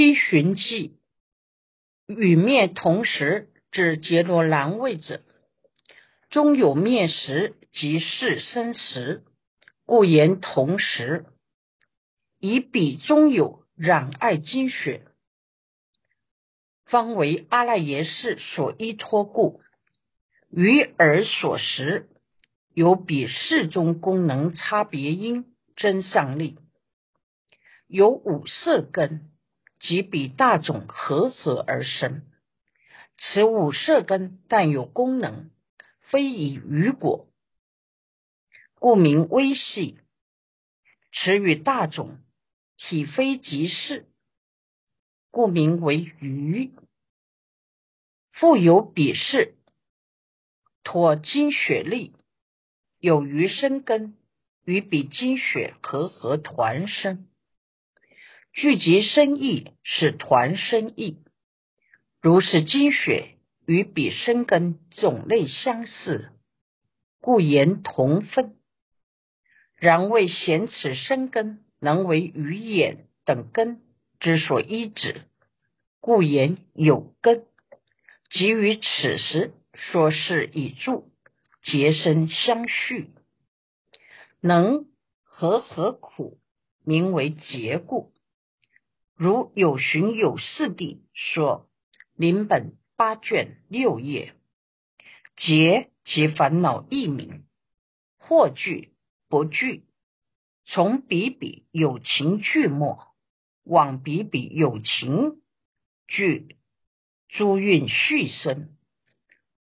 披寻记与灭同时，指杰罗难位者，中有灭时，即是生时，故言同时。以彼中有染爱精血，方为阿赖耶识所依托故，于耳所识，有比世中功能差别因真上力，有五色根。即比大种合合而生，此五色根但有功能，非以余果，故名微细。此与大种体非即是，故名为余。复有比视，托精血力，有余生根，与比精血合合团生。聚集生意是团生意，如是精血与彼生根种类相似，故言同分。然为显此生根能为鱼眼等根之所依止，故言有根。即于此时说是以助结生相续，能和何苦，名为结故。如有寻有事地说，临本八卷六页，结其烦恼一名，或聚不聚，从比比有情俱末，往比比有情具，诸运续生，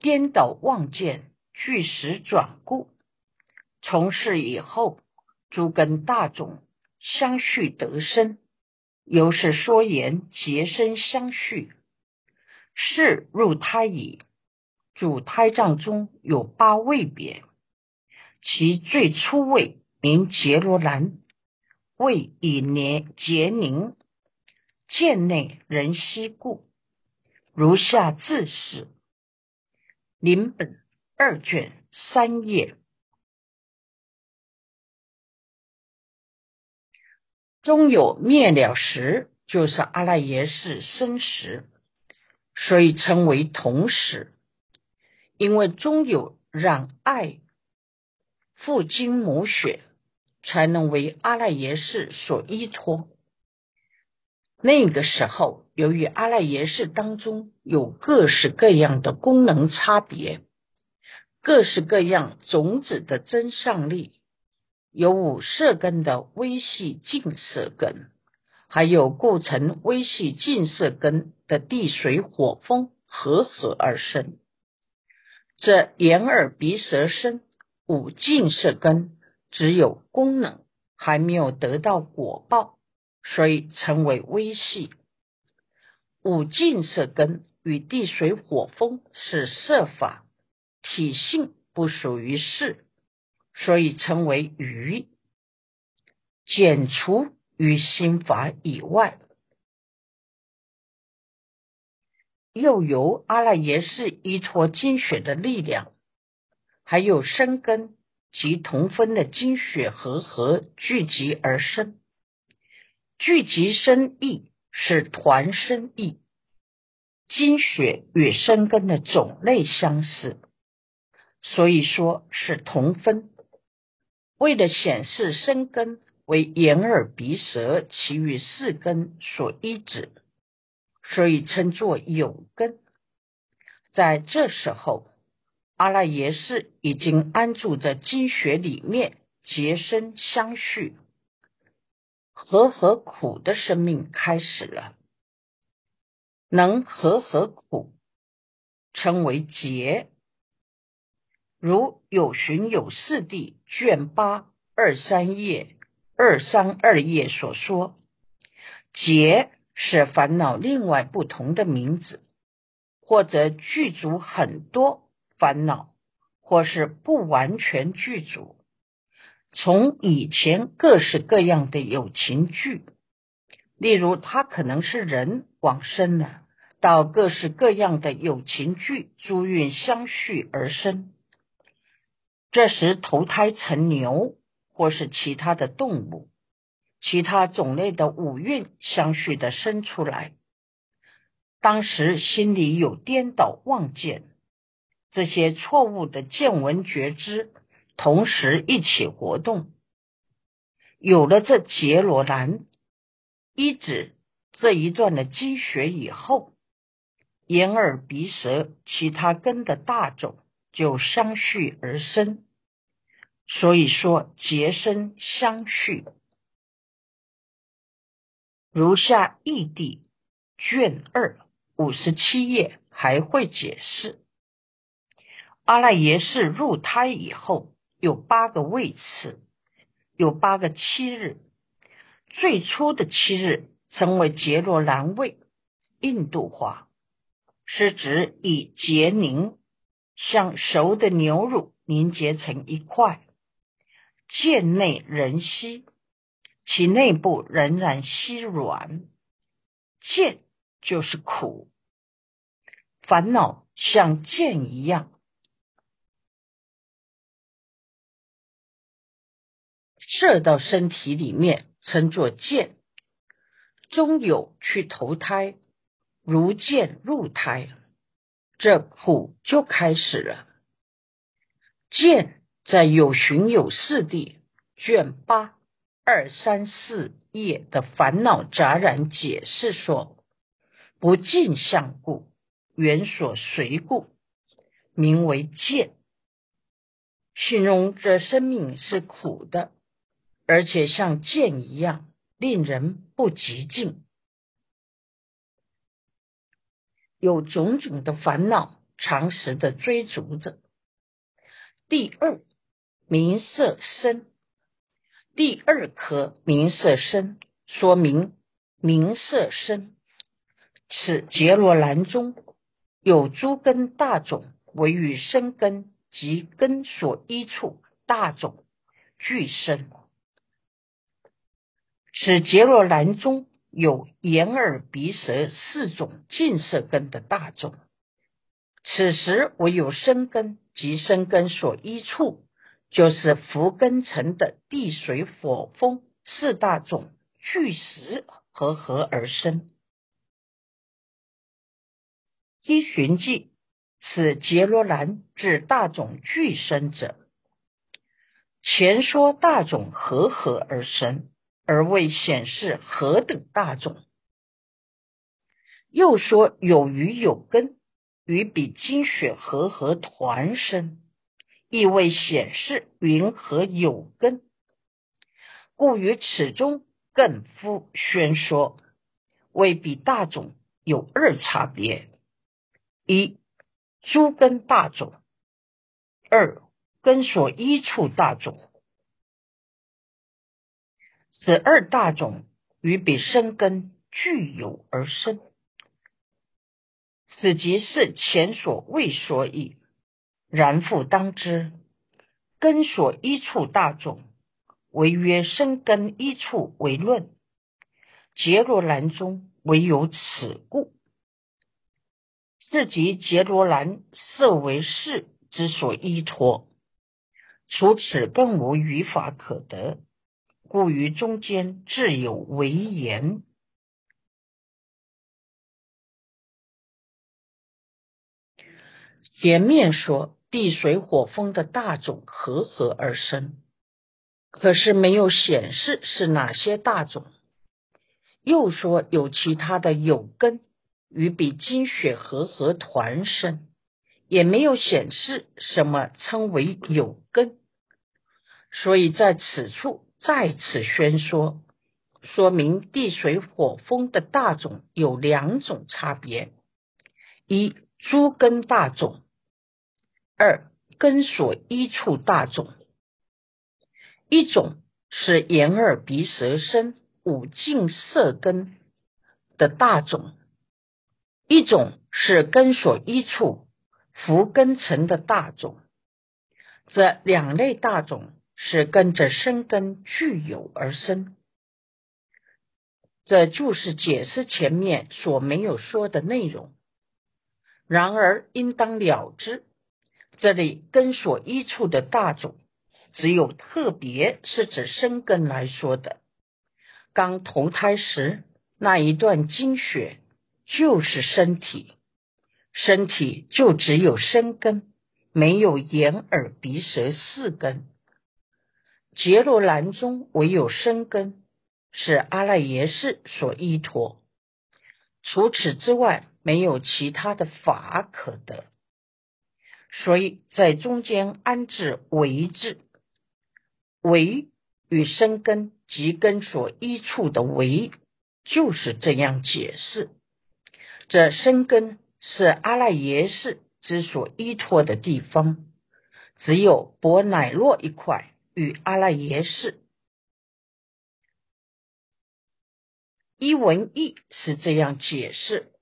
颠倒妄见，俱时转故。从事以后，诸根大众相续得生。由是说言结生相续，是入胎矣。主胎藏中有八位别，其最初位名杰罗兰，位以年杰宁，见内人息故。如下自是。临本二卷三页。中有灭了时，就是阿赖耶识生时，所以称为同时。因为中有染爱父精母血，才能为阿赖耶识所依托。那个时候，由于阿赖耶识当中有各式各样的功能差别，各式各样种子的增上力。有五色根的微细净色根，还有构成微细净色根的地水火风合合而生。这眼耳鼻舌身五净色根只有功能，还没有得到果报，所以称为微细。五净色根与地水火风是色法，体性不属于事。所以称为余，减除于心法以外，又由阿赖耶识依托精血的力量，还有生根及同分的精血和合聚集而生。聚集生意是团生意，精血与生根的种类相似，所以说是同分。为了显示生根为眼耳鼻舌其余四根所依止，所以称作有根。在这时候，阿赖耶识已经安住在经血里面，结生相续，和合苦的生命开始了。能和合苦，称为结。如有寻有四地卷八二三页二三二页所说，结是烦恼另外不同的名字，或者具足很多烦恼，或是不完全具足。从以前各式各样的友情剧，例如他可能是人往生了，到各式各样的友情剧诸运相续而生。这时投胎成牛或是其他的动物，其他种类的五蕴相续的生出来。当时心里有颠倒妄见，这些错误的见闻觉知同时一起活动，有了这杰罗兰一指这一段的积学以后，眼耳鼻舌其他根的大种就相续而生，所以说结生相续。如下义地卷二。五十七页还会解释，阿赖耶识入胎以后有八个位次，有八个七日。最初的七日称为杰罗兰位，印度话是指以结凝像熟的牛乳凝结成一块，剑内仍稀，其内部仍然稀软，剑。就是苦，烦恼像剑一样射到身体里面，称作剑。终有去投胎，如剑入胎，这苦就开始了。剑在有寻有四地卷八二三四页的烦恼杂然解释说。不尽相故，缘所随故，名为见。形容这生命是苦的，而且像剑一样，令人不极尽，有种种的烦恼，长时的追逐着。第二，名色身，第二颗名色身，说明名色身。此杰罗兰中有诸根大种为与生根及根所依处大种俱生。此杰罗兰中有眼耳鼻舌四种近色根的大种。此时唯有生根及生根所依处，就是福根层的地水火风四大种聚实合合而生。依循记，此杰罗兰至大种俱生者。前说大种合合而生，而未显示何等大种。又说有余有根，与比精血合合团生，亦未显示云何有根。故于此中更复宣说，未比大种有二差别。一诸根大种，二根所依处大种，此二大种与彼生根具有而生，此即是前所未说意。然复当知，根所依处大种，唯曰生根依处为论，结罗兰中唯有此故。是即杰罗兰色为世之所依托，除此更无语法可得，故于中间自有为言。前面说地水火风的大种合合而生，可是没有显示是哪些大种，又说有其他的有根。与比金血合合团生，也没有显示什么称为有根，所以在此处再次宣说，说明地水火风的大种有两种差别：一诸根大种，二根所依处大种。一种是眼耳鼻舌身五境色根的大种。一种是根所依处福根层的大种，这两类大种是跟着生根具有而生。这就是解释前面所没有说的内容。然而应当了知，这里根所依处的大种，只有特别是指生根来说的，刚投胎时那一段经血就是身体，身体就只有生根，没有眼耳鼻舌四根。杰罗兰中唯有生根是阿赖耶识所依托，除此之外没有其他的法可得。所以在中间安置为字，为与生根及根所依处的为，就是这样解释。这生根是阿赖耶识之所依托的地方，只有薄乃若一块与阿赖耶识。一文义是这样解释：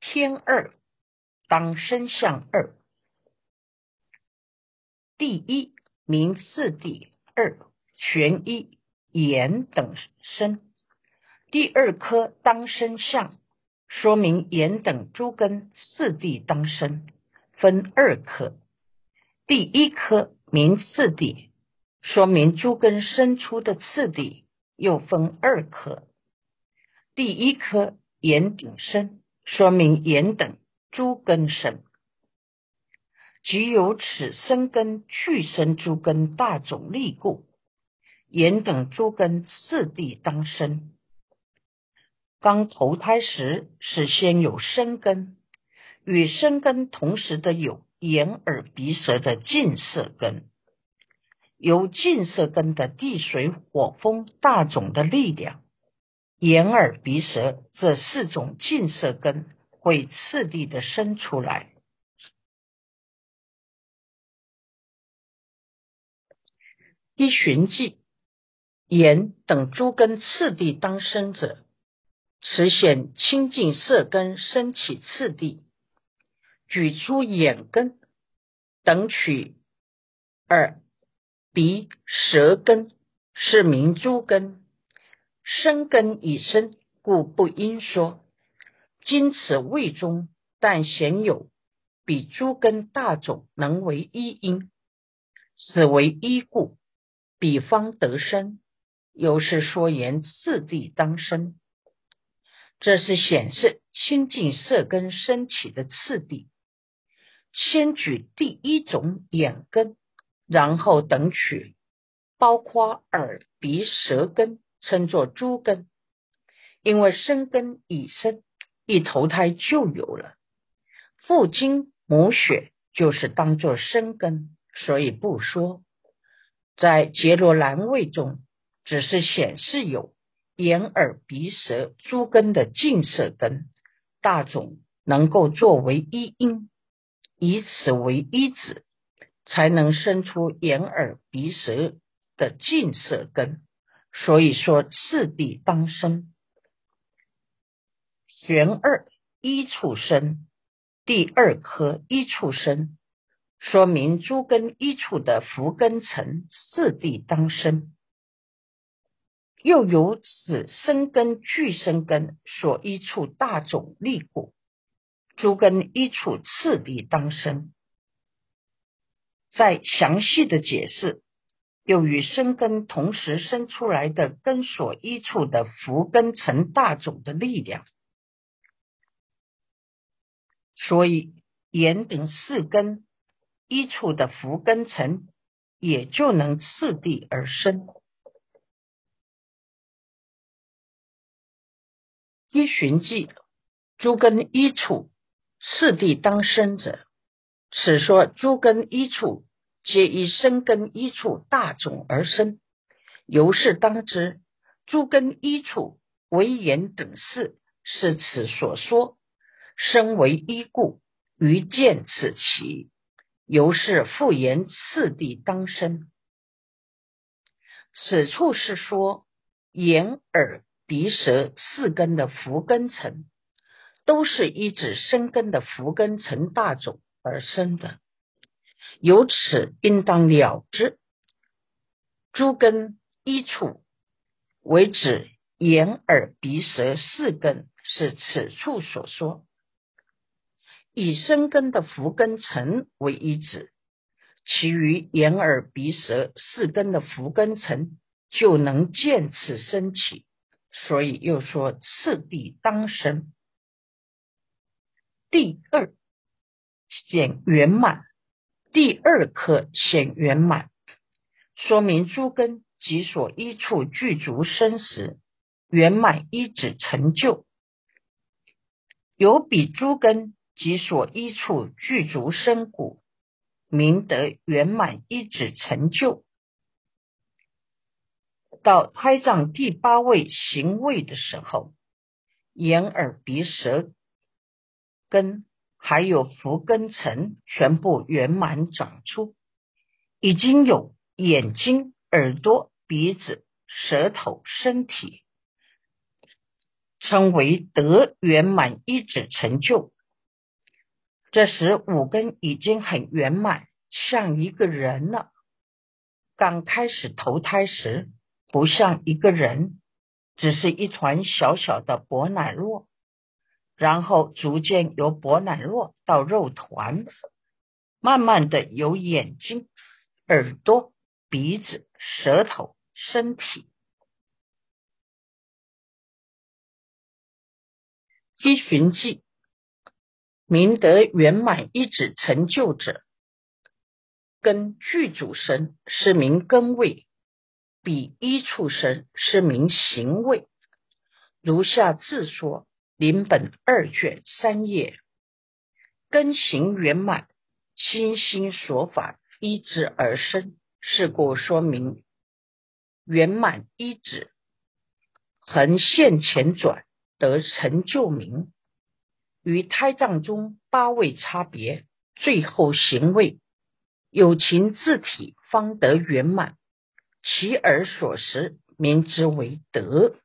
天二。当身相二，第一名四地二全一眼等身，第二颗当身相，说明眼等诸根四地当身，分二颗。第一颗名次第，说明诸根生出的次第又分二颗。第一颗眼顶身，说明眼等。诸根生，即有此生根去生诸根大种力故，言等诸根次第当生。刚投胎时是先有生根，与生根同时的有眼耳鼻舌的近色根，由近色根的地水火风大种的力量，眼耳鼻舌这四种近色根。会次第的生出来。一寻迹，眼等诸根次第当生者，此显清净色根升起次第。举出眼根等取耳鼻舌根是明诸根生根已生，故不应说。今此位中，但鲜有比诸根大种能为一因，此为一故，彼方得生。有是说言次第当生，这是显示清净色根升起的次第。先举第一种眼根，然后等取包括耳鼻舌根，称作诸根，因为生根已生。一投胎就有了，父精母血就是当作生根，所以不说。在杰罗兰位中，只是显示有眼耳鼻舌诸根的净色根大种能够作为一因，以此为一子，才能生出眼耳鼻舌的净色根。所以说次第当生。玄二一处生，第二颗一处生，说明诸根一处的福根层四地当生，又由此生根具生根所一处大种力故，诸根一处次第当生。再详细的解释，又与生根同时生出来的根所一处的福根成大种的力量。所以，眼等四根一处的福根层，也就能次第而生。一寻迹，诸根一处次第当生者，此说诸根一处皆以生根一处大种而生，由是当知诸根一处为眼等四，是此所说。身为一故，于见此其，由是复言次第当生。此处是说眼耳鼻舌四根的福根层，都是依指生根的福根层大种而生的。由此应当了之，诸根一处为指眼耳鼻舌四根，是此处所说。以生根的福根层为一指，其余眼耳鼻舌四根的福根层就能见此升起，所以又说次第当生。第二显圆满，第二颗显圆满，说明诸根及所依处具足生时，圆满一指成就。有比诸根及所依处具足身故，明得圆满一指成就。到胎藏第八位行位的时候，眼耳鼻舌根还有福根层全部圆满长出，已经有眼睛、耳朵、鼻子、舌头、身体，称为得圆满一指成就。这时五根已经很圆满，像一个人了。刚开始投胎时。不像一个人，只是一团小小的薄奶酪，然后逐渐由薄奶酪到肉团，慢慢的有眼睛、耳朵、鼻子、舌头、身体。依循记，明德圆满一指成就者，根具主身是名根位。比一处生是名行位，如下自说：临本二卷三页，根行圆满，心心所法依之而生，是故说明圆满一指，横线前转得成就名。与胎藏中八位差别，最后行位有情自体方得圆满。其而所识，名之为德。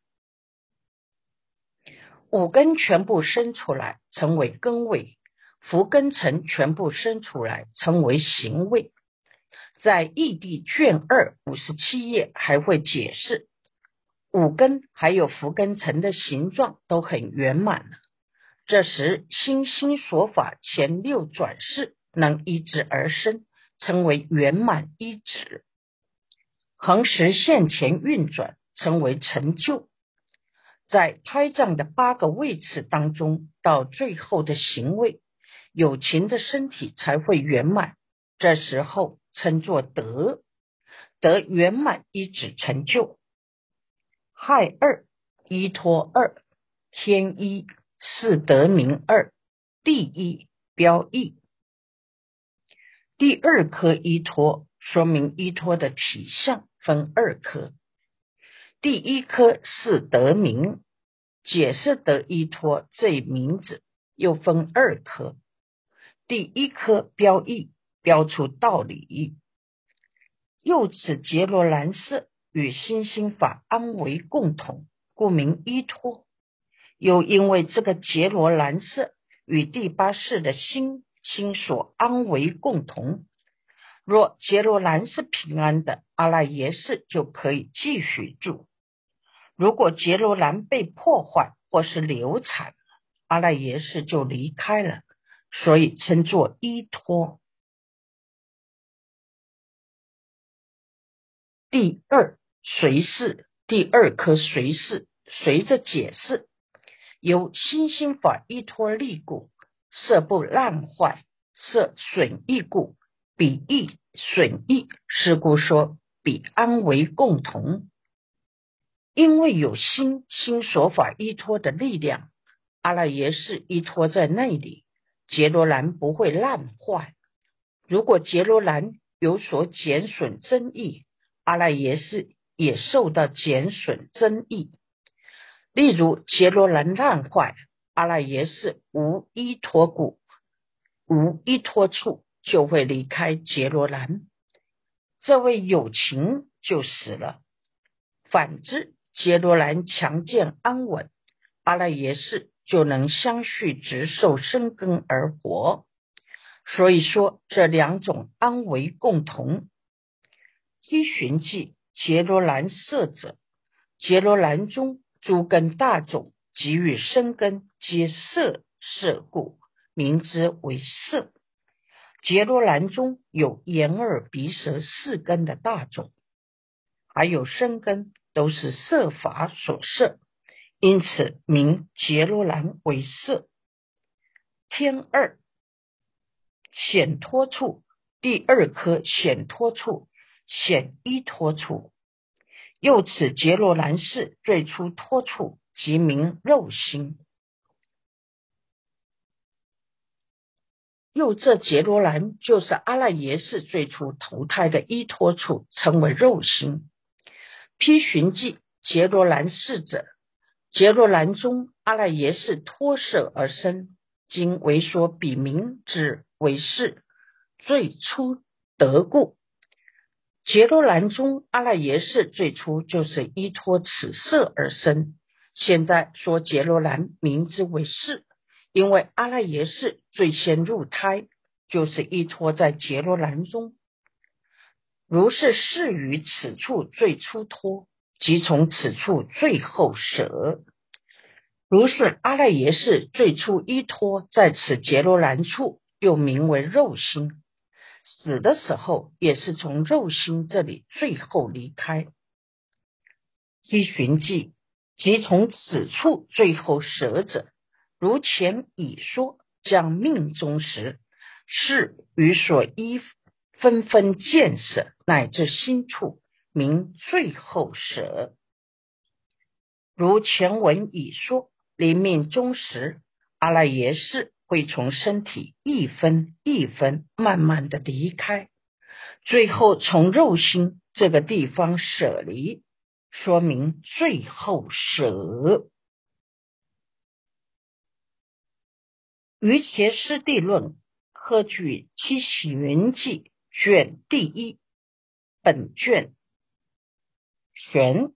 五根全部生出来，成为根位；福根尘全部生出来，成为行位。在异地卷二五十七页还会解释，五根还有福根尘的形状都很圆满了。这时心心所法前六转世能依止而生，称为圆满一指。横时现前运转，成为成就。在胎藏的八个位次当中，到最后的行位，有情的身体才会圆满。这时候称作得，得圆满一指成就。亥二依托二天一是得名二第一标义，第二颗依托。说明依托的体相分二科，第一科是得名，解释得依托这名字又分二科。第一科标义，标出道理。又此杰罗兰色与心心法安为共同，故名依托。又因为这个杰罗兰色与第八世的心心所安为共同。若杰罗兰是平安的，阿赖耶识就可以继续住；如果杰罗兰被破坏或是流产，阿赖耶识就离开了，所以称作依托。第二随是第二颗随是随着解释，由心心法依托力故，色不烂坏，色损益故。彼益损益，是故说彼安为共同，因为有心心所法依托的力量，阿赖耶识依托在那里，杰罗兰不会烂坏。如果杰罗兰有所减损增益，阿赖耶识也受到减损增益。例如杰罗兰烂坏，阿赖耶识无依托故，无依托处。就会离开杰罗兰，这位友情就死了。反之，杰罗兰强健安稳，阿赖耶识就能相续直受生根而活。所以说，这两种安为共同。依循记杰罗兰色者，杰罗兰中诸根大种给予生根皆色色故，名之为色。杰罗兰中有眼耳鼻舌四根的大种，还有生根，都是色法所摄，因此名杰罗兰为色。天二显脱处，第二颗显脱处，显一脱处。又此杰罗兰氏最初托处，即名肉心。又这杰罗兰就是阿赖耶识最初投胎的依托处，称为肉心。批寻记杰罗兰氏者，杰罗兰中阿赖耶识脱舍而生，今为说彼名之为是最初得故。杰罗兰中阿赖耶识最初就是依托此色而生，现在说杰罗兰名之为是。因为阿赖耶识最先入胎，就是依托在杰罗兰中，如是事于此处最初托，即从此处最后舍。如是阿赖耶识最初依托在此杰罗兰处，又名为肉心，死的时候也是从肉心这里最后离开。依寻记，即从此处最后舍者。如前已说，将命中时，是与所依纷纷见舍，乃至心处名最后舍。如前文已说，临命终时，阿赖耶识会从身体一分一分慢慢的离开，最后从肉心这个地方舍离，说明最后舍。于前师地论科举七喜云记卷第一本卷选